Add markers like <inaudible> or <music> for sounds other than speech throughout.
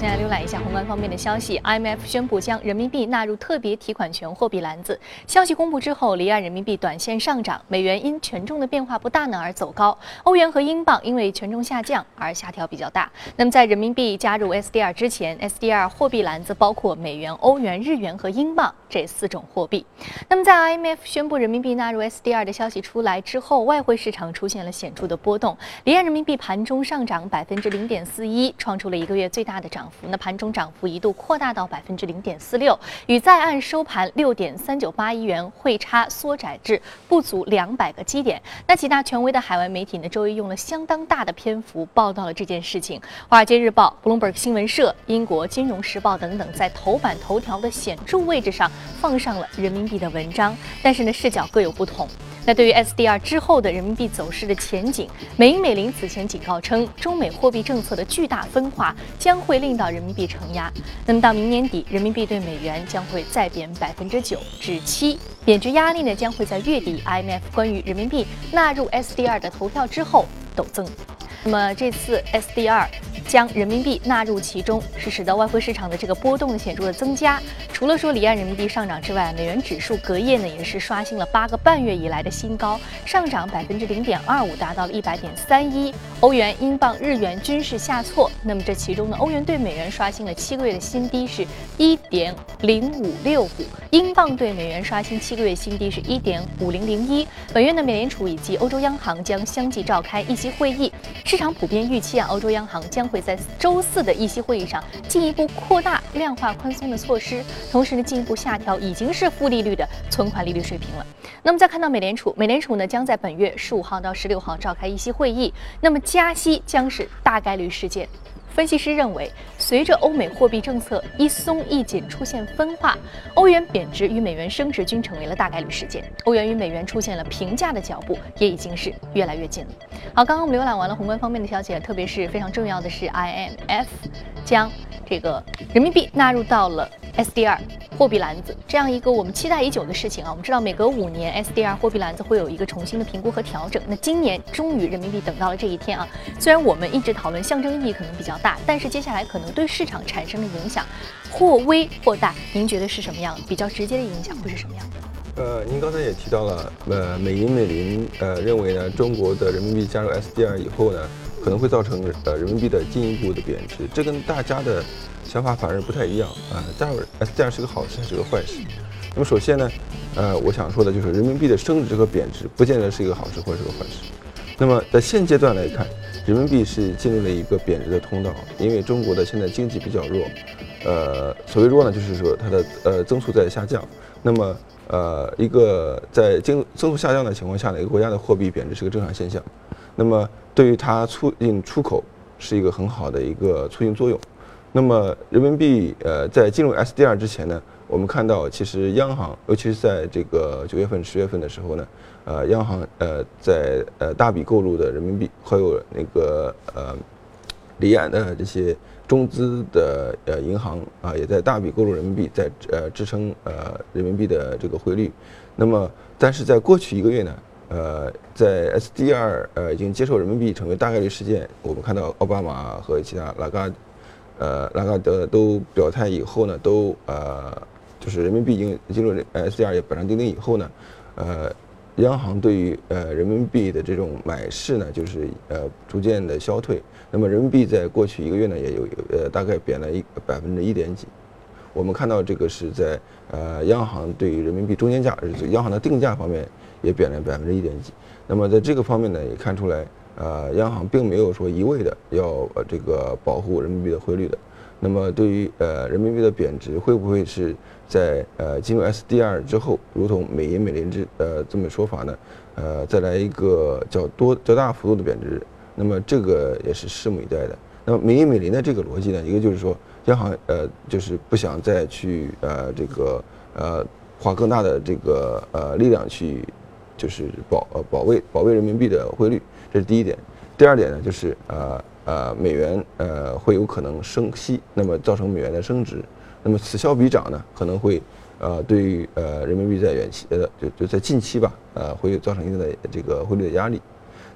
先来浏览一下宏观方面的消息。IMF 宣布将人民币纳入特别提款权货币篮子。消息公布之后，离岸人民币短线上涨，美元因权重的变化不大呢而走高。欧元和英镑因为权重下降而下调比较大。那么在人民币加入 SDR 之前，SDR 货币篮子包括美元、欧元、日元和英镑这四种货币。那么在 IMF 宣布人民币纳入 SDR 的消息出来之后，外汇市场出现了显著的波动。离岸人民币盘中上涨百分之零点四一，创出了一个月最大的涨。那盘中涨幅一度扩大到百分之零点四六，与在岸收盘六点三九八亿元汇差缩窄至不足两百个基点。那几大权威的海外媒体呢，周一用了相当大的篇幅报道了这件事情。《华尔街日报》、Bloomberg 新闻社、英国金融时报等等，在头版头条的显著位置上放上了人民币的文章，但是呢，视角各有不同。那对于 SDR 之后的人民币走势的前景，美银美林此前警告称，中美货币政策的巨大分化将会令到人民币承压。那么到明年底，人民币对美元将会再贬百分之九至七，贬值压力呢将会在月底 IMF 关于人民币纳入 SDR 的投票之后陡增。那么这次 SDR。将人民币纳入其中，是使得外汇市场的这个波动显著的增加。除了说离岸人民币上涨之外，美元指数隔夜呢也是刷新了八个半月以来的新高，上涨百分之零点二五，达到了一百点三一。欧元、英镑、日元均是下挫。那么这其中呢，欧元对美元刷新了七个月的新低，是一点零五六五；英镑对美元刷新七个月新低，是一点五零零一。本月呢，美联储以及欧洲央行将相继召开议息会议，市场普遍预期啊，欧洲央行将会。在周四的议息会议上，进一步扩大量化宽松的措施，同时呢，进一步下调已经是负利率的存款利率水平了。那么再看到美联储，美联储呢将在本月十五号到十六号召开议息会议，那么加息将是大概率事件。分析师认为，随着欧美货币政策一松一紧出现分化，欧元贬值与美元升值均成为了大概率事件。欧元与美元出现了平价的脚步，也已经是越来越近了。好，刚刚我们浏览完了宏观方面的消息，特别是非常重要的是，IMF 将这个人民币纳入到了 SDR。货币篮子这样一个我们期待已久的事情啊，我们知道每隔五年 SDR 货币篮子会有一个重新的评估和调整。那今年终于人民币等到了这一天啊！虽然我们一直讨论象征意义可能比较大，但是接下来可能对市场产生的影响或微或大，您觉得是什么样？比较直接的影响会是什么样的？呃，您刚才也提到了，呃，美银美林呃认为呢，中国的人民币加入 SDR 以后呢，可能会造成呃人民币的进一步的贬值，这跟大家的。想法反而不太一样啊，加入 SDR 是个好事还是个坏事？那么首先呢，呃，我想说的就是人民币的升值和贬值不见得是一个好事或者是个坏事。那么在现阶段来看，人民币是进入了一个贬值的通道，因为中国的现在经济比较弱，呃，所谓弱呢，就是说它的呃增速在下降。那么呃，一个在经增速下降的情况下呢，一个国家的货币贬值是个正常现象。那么对于它促进出口是一个很好的一个促进作用。那么人民币呃在进入 SDR 之前呢，我们看到其实央行，尤其是在这个九月份、十月份的时候呢，呃，央行呃在呃大笔购入的人民币，还有那个呃离岸的这些中资的呃银行啊，也在大笔购入人民币，在呃支撑呃人民币的这个汇率。那么，但是在过去一个月呢，呃，在 SDR 呃已经接受人民币成为大概率事件，我们看到奥巴马和其他拉嘎。呃，拉加德都表态以后呢，都呃，就是人民币已经进入 SDR 也板上钉钉以后呢，呃，央行对于呃人民币的这种买势呢，就是呃逐渐的消退。那么人民币在过去一个月呢，也有呃大概贬了一百分之一点几。我们看到这个是在呃央行对于人民币中间价，央行的定价方面也贬了百分之一点几。那么在这个方面呢，也看出来。呃，央行并没有说一味的要呃这个保护人民币的汇率的。那么对于呃人民币的贬值，会不会是在呃进入 SDR 之后，如同美银美林之呃这么说法呢？呃，再来一个较多较大幅度的贬值，那么这个也是拭目以待的。那么美银美林的这个逻辑呢，一个就是说央行呃就是不想再去呃这个呃花更大的这个呃力量去就是保呃保卫保卫人民币的汇率。这是第一点，第二点呢，就是呃呃美元呃会有可能升息，那么造成美元的升值，那么此消彼长呢，可能会呃对于呃人民币在远期呃就就在近期吧呃会造成一定的这个汇率的压力。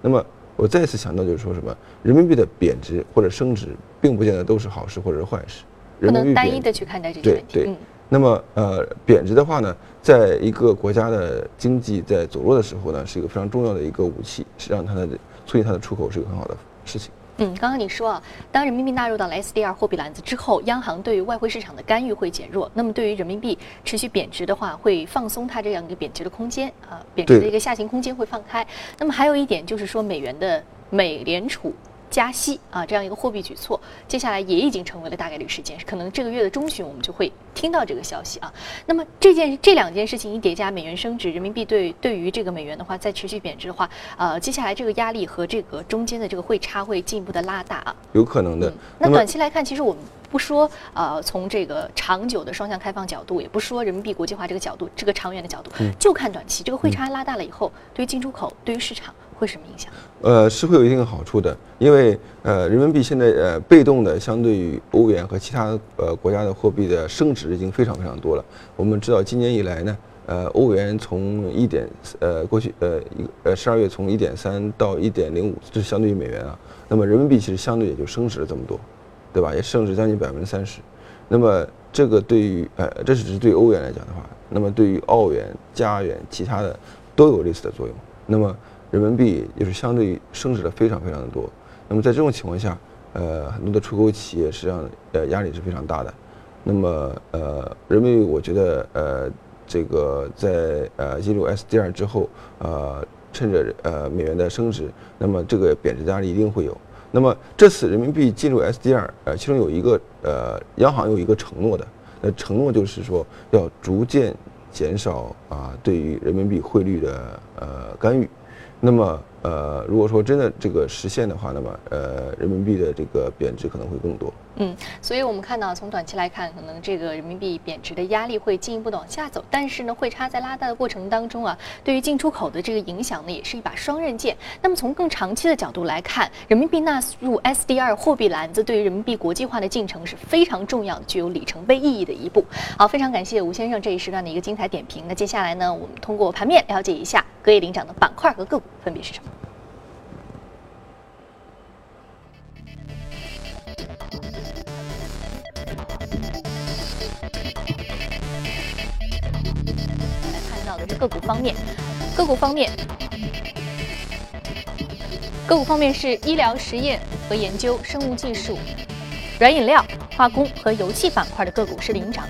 那么我再次强调就是说什么，人民币的贬值或者升值并不见得都是好事或者是坏事。不能单一的去看待这些问题。对对。那么呃，贬值的话呢，在一个国家的经济在走弱的时候呢，是一个非常重要的一个武器，是让它的促进它的出口是一个很好的事情。嗯，刚刚你说啊，当人民币纳入到了 SDR 货币篮子之后，央行对于外汇市场的干预会减弱，那么对于人民币持续贬值的话，会放松它这样一个贬值的空间啊，贬值的一个下行空间会放开。那么还有一点就是说，美元的美联储。加息啊，这样一个货币举措，接下来也已经成为了大概率事件，可能这个月的中旬我们就会听到这个消息啊。那么这件这两件事情一叠加，美元升值，人民币对对于这个美元的话再持续贬值的话，呃，接下来这个压力和这个中间的这个汇差会进一步的拉大啊。有可能的。那短期来看，其实我们不说呃从这个长久的双向开放角度，也不说人民币国际化这个角度，这个长远的角度，就看短期这个汇差拉大了以后，对于进出口，对于市场。会什么影响？呃，是会有一定的好处的，因为呃，人民币现在呃被动的相对于欧元和其他呃国家的货币的升值已经非常非常多了。我们知道今年以来呢，呃，欧元从一点呃过去呃一呃十二月从一点三到一点零五，这是相对于美元啊。那么人民币其实相对也就升值了这么多，对吧？也升值将近百分之三十。那么这个对于呃，这只是对欧元来讲的话，那么对于澳元、加元其他的都有类似的作用。那么人民币也是相对升值的非常非常的多，那么在这种情况下，呃，很多的出口企业实际上呃压力是非常大的。那么呃，人民币我觉得呃这个在呃进入 SDR 之后，呃趁着呃美元的升值，那么这个贬值压力一定会有。那么这次人民币进入 SDR，呃，其中有一个呃央行有一个承诺的，那承诺就是说要逐渐减少啊对于人民币汇率的呃干预。那么，呃，如果说真的这个实现的话，那么，呃，人民币的这个贬值可能会更多。嗯，所以我们看到，从短期来看，可能这个人民币贬值的压力会进一步的往下走。但是呢，汇差在拉大的过程当中啊，对于进出口的这个影响呢，也是一把双刃剑。那么从更长期的角度来看，人民币纳入 SDR 货币篮子，对于人民币国际化的进程是非常重要，具有里程碑意义的一步。好，非常感谢吴先生这一时段的一个精彩点评。那接下来呢，我们通过盘面了解一下隔夜领涨的板块和个股分别是什么。个股方面，个股方面，个股方面是医疗实验和研究、生物技术、软饮料、化工和油气板块的个股是领涨。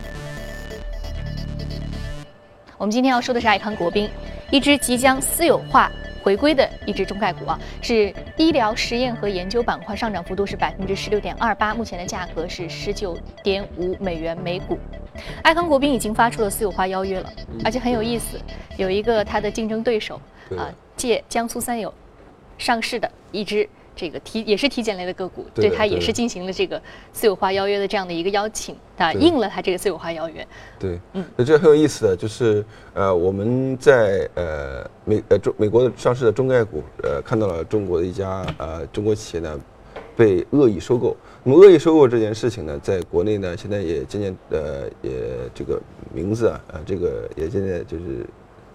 我们今天要说的是爱康国宾，一只即将私有化回归的一只中概股啊，是医疗实验和研究板块上涨幅度是百分之十六点二八，目前的价格是十九点五美元每股。爱康国宾已经发出了私有化邀约了，而且很有意思，有一个它的竞争对手啊，借江苏三友上市的一只这个体也是体检类的个股，对它也是进行了这个私有化邀约的这样的一个邀请，啊，应了它这个私有化邀约。对，嗯，那这很有意思的，就是呃，我们在呃美呃中美国的上市的中概股，呃，看到了中国的一家呃中国企业呢。被恶意收购，那么恶意收购这件事情呢，在国内呢，现在也渐渐呃，也这个名字啊，呃，这个也渐渐就是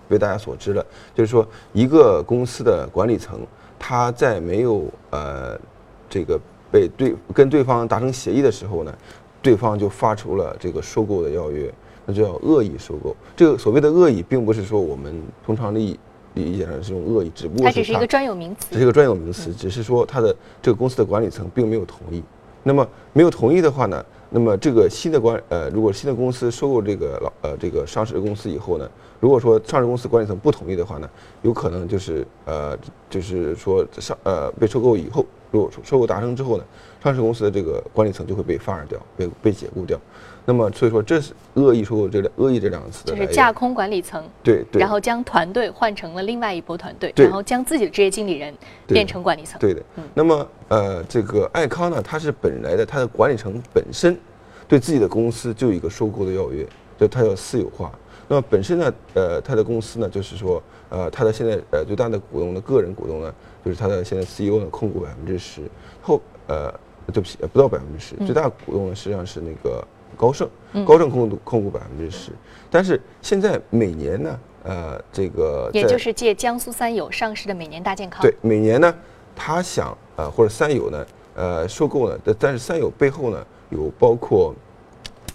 被大家所知了。就是说，一个公司的管理层，他在没有呃这个被对跟对方达成协议的时候呢，对方就发出了这个收购的邀约，那就叫恶意收购。这个所谓的恶意，并不是说我们通常的意。理解上是种恶意，只不过它只是一个专有名词，只是一个专有名词，只是说它的这个公司的管理层并没有同意。那么没有同意的话呢，那么这个新的管呃，如果新的公司收购这个老呃这个上市公司以后呢，如果说上市公司管理层不同意的话呢，有可能就是呃就是说上呃被收购以后，如果收购达成之后呢，上市公司的这个管理层就会被 fire 掉，被被解雇掉。那么，所以说这是恶意收购这两恶意这两个词，就是架空管理层，对对，然后将团队换成了另外一波团队，然后将自己的职业经理人变成管理层，对的。那么，呃，这个爱康呢，它是本来的它的管理层本身对自己的公司就有一个收购的要约，就它要私有化。那么本身呢，呃，他的公司呢，就是说，呃，他的现在呃最大的股东的个人股东呢，就是他的现在 CEO 呢控股百分之十，后呃，对不起，不到百分之十，最大股东呢实际上是那个。高盛，高盛控股控股百分之十，但是现在每年呢，呃，这个也就是借江苏三友上市的每年大健康，对，每年呢，他想呃或者三友呢，呃收购呢，但是三友背后呢有包括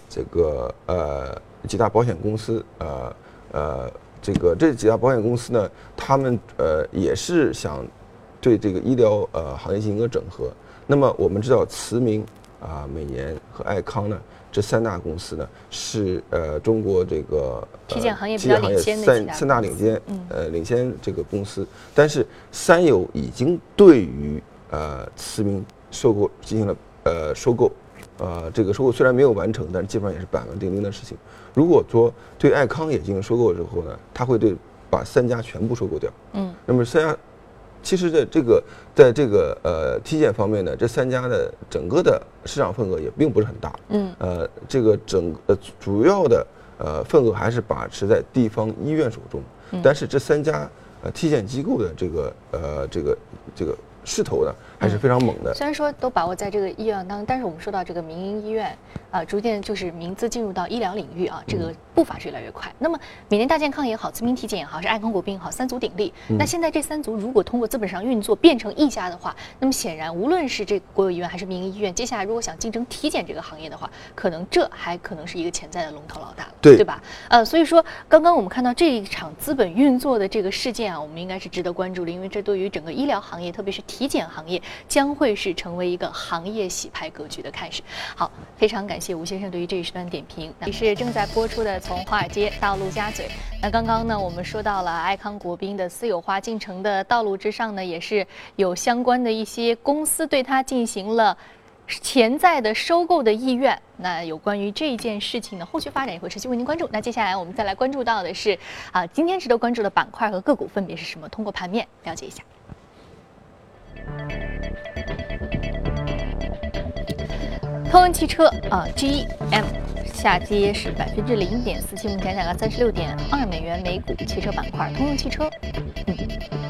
这个呃几大保险公司，呃呃这个这几大保险公司呢，他们呃也是想对这个医疗呃行业进行一个整合。那么我们知道慈铭啊、美年和爱康呢。这三大公司呢，是呃中国这个体检行业比较领先的三三大领先，呃领先这个公司。但是三友已经对于呃慈铭收购进行了呃收购，呃这个收购虽然没有完成，但是基本上也是板上钉钉的事情。如果说对爱康也进行收购之后呢，他会对把三家全部收购掉。嗯，那么三家。其实，在这个，在这个呃体检方面呢，这三家的整个的市场份额也并不是很大。嗯。呃，这个整呃主要的呃份额还是把持在地方医院手中。嗯。但是这三家呃体检机构的这个呃这个这个。势头呢还是非常猛的。虽然说都把握在这个医院当中，但是我们说到这个民营医院啊，逐渐就是名字进入到医疗领域啊，这个步伐是越来越快。那么每年大健康也好，慈民体检也好，是爱康国宾也好，三足鼎立。那现在这三足如果通过资本上运作变成一家的话，那么显然无论是这国有医院还是民营医院，接下来如果想竞争体检这个行业的话，可能这还可能是一个潜在的龙头老大，对对吧？呃，所以说刚刚我们看到这一场资本运作的这个事件啊，我们应该是值得关注的，因为这对于整个医疗行业，特别是。体检行业将会是成为一个行业洗牌格局的开始。好，非常感谢吴先生对于这一时段点评。你是正在播出的《从华尔街到陆家嘴》。那刚刚呢，我们说到了 <laughs> 爱康国宾的私有化进程的道路之上呢，也是有相关的一些公司对它进行了潜在的收购的意愿。那有关于这件事情的后续发展也会持续为您关注。那接下来我们再来关注到的是啊，今天值得关注的板块和个股分别是什么？通过盘面了解一下。通用汽车啊，GM 下跌是百分之零点四七，目前价格三十六点二美元每股。汽车板块，通用汽车。嗯，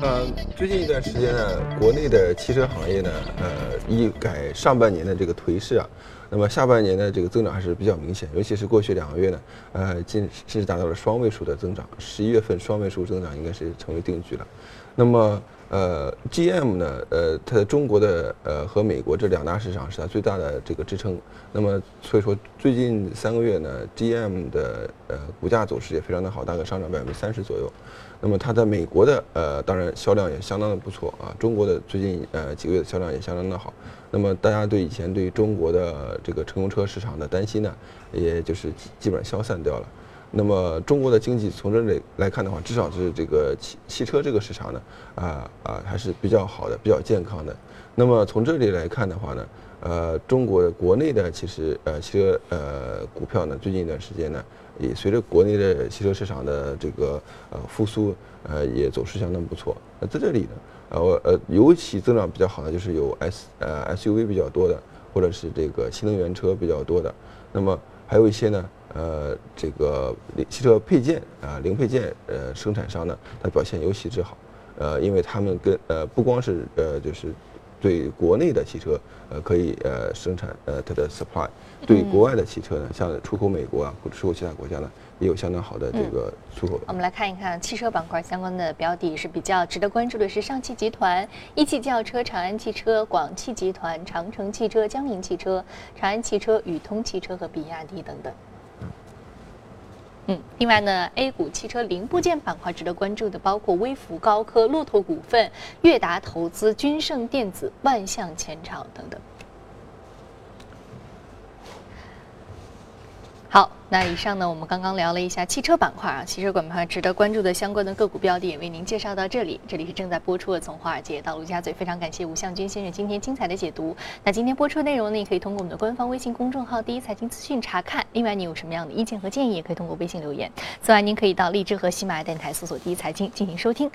呃，最近一段时间呢，国内的汽车行业呢，呃，一改上半年的这个颓势啊，那么下半年的这个增长还是比较明显，尤其是过去两个月呢，呃，近甚至达到了双位数的增长，十一月份双位数增长应该是成为定局了。那么。呃，GM 呢，呃，它在中国的呃和美国这两大市场是它最大的这个支撑。那么，所以说最近三个月呢，GM 的呃股价走势也非常的好，大概上涨百分之三十左右。那么它在美国的呃，当然销量也相当的不错啊。中国的最近呃几个月的销量也相当的好。那么大家对以前对中国的这个乘用车市场的担心呢，也就是基本上消散掉了。那么中国的经济从这里来看的话，至少是这个汽汽车这个市场呢，啊啊还是比较好的，比较健康的。那么从这里来看的话呢，呃，中国国内的其实呃汽车呃股票呢，最近一段时间呢，也随着国内的汽车市场的这个呃复苏，呃也走势相当不错。那在这里呢，呃呃尤其增长比较好的就是有 S 呃 SUV 比较多的，或者是这个新能源车比较多的。那么还有一些呢。呃，这个汽车配件啊，零配件呃生产商呢，它表现尤其之好，呃，因为他们跟呃不光是呃就是对国内的汽车呃可以呃生产呃它的 supply，对国外的汽车呢，像出口美国啊或者出口其他国家呢，也有相当好的这个出口。我们来看一看汽车板块相关的标的，是比较值得关注的是上汽集团、一汽轿车、长安汽车、广汽集团、长城汽车、江铃汽车、长安汽车、宇通汽车和比亚迪等等。嗯，另外呢，A 股汽车零部件板块值得关注的包括微福高科、骆驼股份、悦达投资、君盛电子、万象前朝等等。好，那以上呢，我们刚刚聊了一下汽车板块啊，汽车板块值得关注的相关的个股标的也为您介绍到这里。这里是正在播出的《从华尔街到陆家嘴》，非常感谢吴向军先生今天精彩的解读。那今天播出的内容呢，也可以通过我们的官方微信公众号“第一财经资讯”查看。另外，你有什么样的意见和建议，也可以通过微信留言。此外，您可以到荔枝和喜马拉雅电台搜索“第一财经”进行收听。